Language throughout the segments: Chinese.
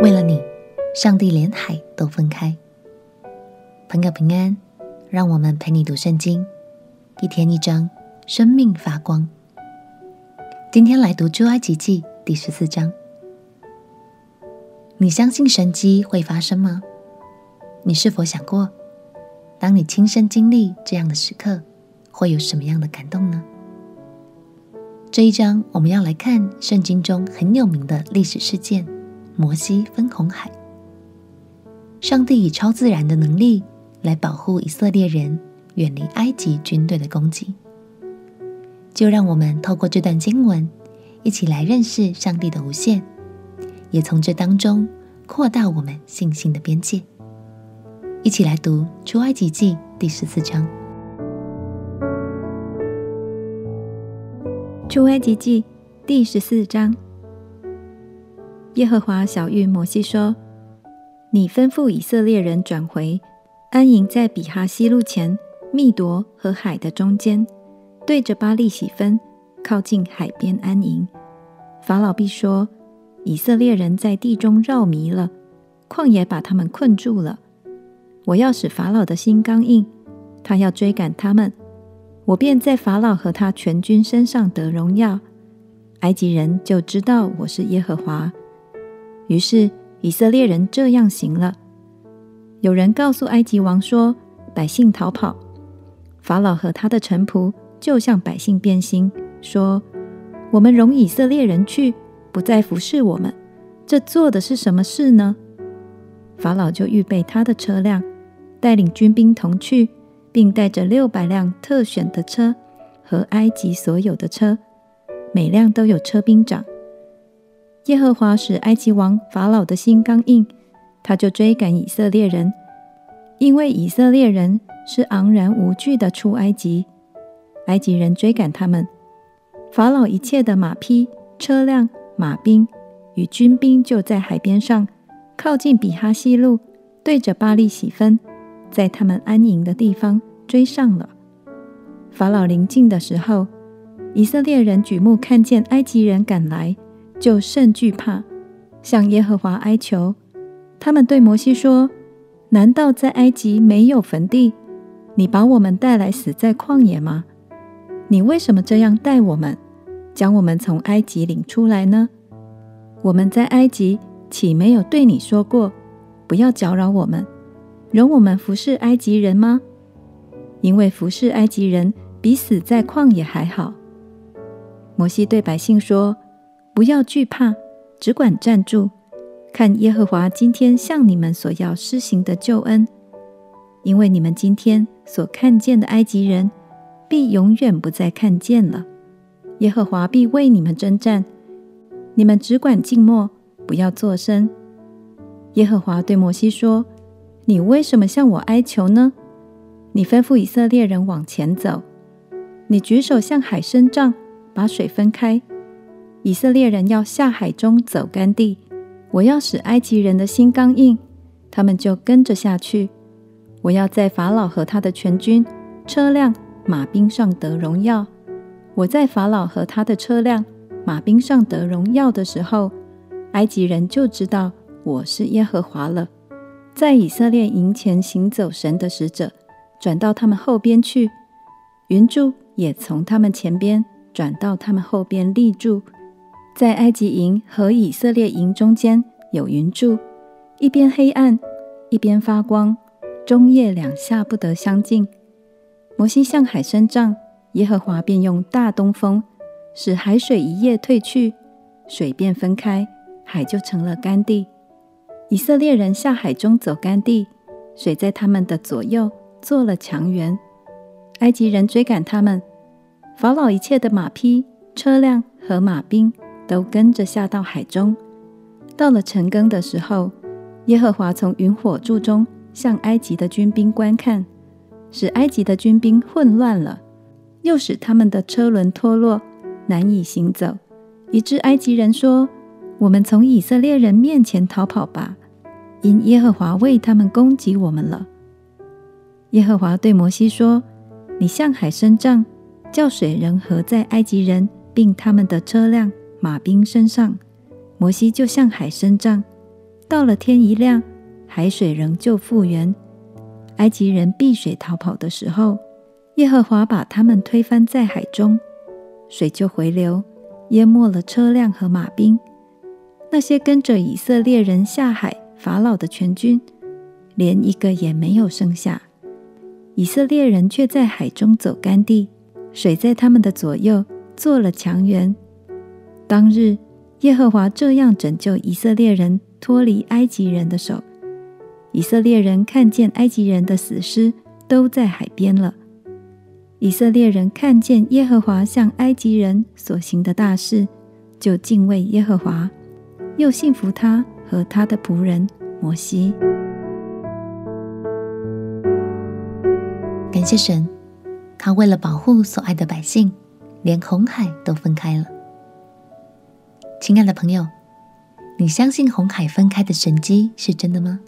为了你，上帝连海都分开。朋友平安，让我们陪你读圣经，一天一章，生命发光。今天来读出埃及记第十四章。你相信神迹会发生吗？你是否想过，当你亲身经历这样的时刻，会有什么样的感动呢？这一章我们要来看圣经中很有名的历史事件——摩西分红海。上帝以超自然的能力来保护以色列人远离埃及军队的攻击。就让我们透过这段经文，一起来认识上帝的无限，也从这当中扩大我们信心的边界。一起来读出埃及记第十四章。出埃及记第十四章，耶和华晓諭摩西说：“你吩咐以色列人转回，安营在比哈希路前密夺和海的中间，对着巴利喜分，靠近海边安营。法老必说：以色列人在地中绕迷了，旷野把他们困住了。我要使法老的心刚硬，他要追赶他们。”我便在法老和他全军身上得荣耀，埃及人就知道我是耶和华。于是以色列人这样行了。有人告诉埃及王说：“百姓逃跑。”法老和他的臣仆就向百姓变心，说：“我们容以色列人去，不再服侍我们，这做的是什么事呢？”法老就预备他的车辆，带领军兵同去。并带着六百辆特选的车和埃及所有的车，每辆都有车兵长。耶和华使埃及王法老的心刚硬，他就追赶以色列人，因为以色列人是昂然无惧的出埃及。埃及人追赶他们，法老一切的马匹、车辆、马兵与军兵就在海边上，靠近比哈希路，对着巴力洗分。在他们安营的地方追上了。法老临近的时候，以色列人举目看见埃及人赶来，就甚惧怕，向耶和华哀求。他们对摩西说：“难道在埃及没有坟地？你把我们带来死在旷野吗？你为什么这样待我们，将我们从埃及领出来呢？我们在埃及岂没有对你说过，不要搅扰我们？”容我们服侍埃及人吗？因为服侍埃及人比死在旷野还好。摩西对百姓说：“不要惧怕，只管站住，看耶和华今天向你们所要施行的救恩。因为你们今天所看见的埃及人，必永远不再看见了。耶和华必为你们征战，你们只管静默，不要作声。”耶和华对摩西说。你为什么向我哀求呢？你吩咐以色列人往前走，你举手向海伸杖，把水分开。以色列人要下海中走干地，我要使埃及人的心刚硬，他们就跟着下去。我要在法老和他的全军、车辆、马兵上得荣耀。我在法老和他的车辆、马兵上得荣耀的时候，埃及人就知道我是耶和华了。在以色列营前行走，神的使者转到他们后边去，云柱也从他们前边转到他们后边立住。在埃及营和以色列营中间有云柱，一边黑暗，一边发光，中夜两下不得相近。摩西向海伸杖，耶和华便用大东风使海水一夜退去，水便分开，海就成了干地。以色列人下海中走干地，水在他们的左右做了墙垣。埃及人追赶他们，法老一切的马匹、车辆和马兵都跟着下到海中。到了晨更的时候，耶和华从云火柱中向埃及的军兵观看，使埃及的军兵混乱了，又使他们的车轮脱落，难以行走，以致埃及人说：“我们从以色列人面前逃跑吧。”因耶和华为他们攻击我们了。耶和华对摩西说：“你向海伸杖，叫水仍合在埃及人并他们的车辆、马兵身上。”摩西就向海伸杖，到了天一亮，海水仍旧复原。埃及人避水逃跑的时候，耶和华把他们推翻在海中，水就回流，淹没了车辆和马兵。那些跟着以色列人下海法老的全军，连一个也没有剩下。以色列人却在海中走干地，水在他们的左右做了墙垣。当日，耶和华这样拯救以色列人脱离埃及人的手。以色列人看见埃及人的死尸都在海边了。以色列人看见耶和华向埃及人所行的大事，就敬畏耶和华，又信服他和他的仆人摩西。感谢神，他为了保护所爱的百姓，连红海都分开了。亲爱的朋友，你相信红海分开的神迹是真的吗？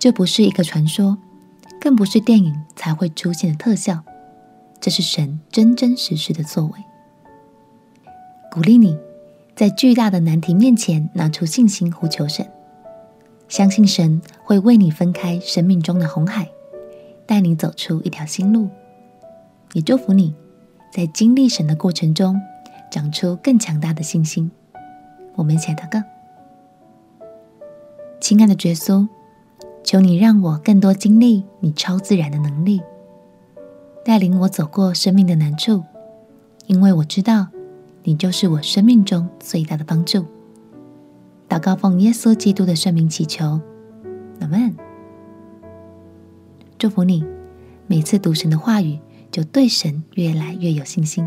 这不是一个传说，更不是电影才会出现的特效，这是神真真实实的作为。鼓励你，在巨大的难题面前拿出信心呼求神，相信神会为你分开生命中的红海，带你走出一条新路。也祝福你在经历神的过程中，长出更强大的信心。我们一起来祷告，亲爱的耶稣。求你让我更多经历你超自然的能力，带领我走过生命的难处，因为我知道你就是我生命中最大的帮助。祷告奉耶稣基督的圣名祈求，阿门。祝福你，每次读神的话语，就对神越来越有信心。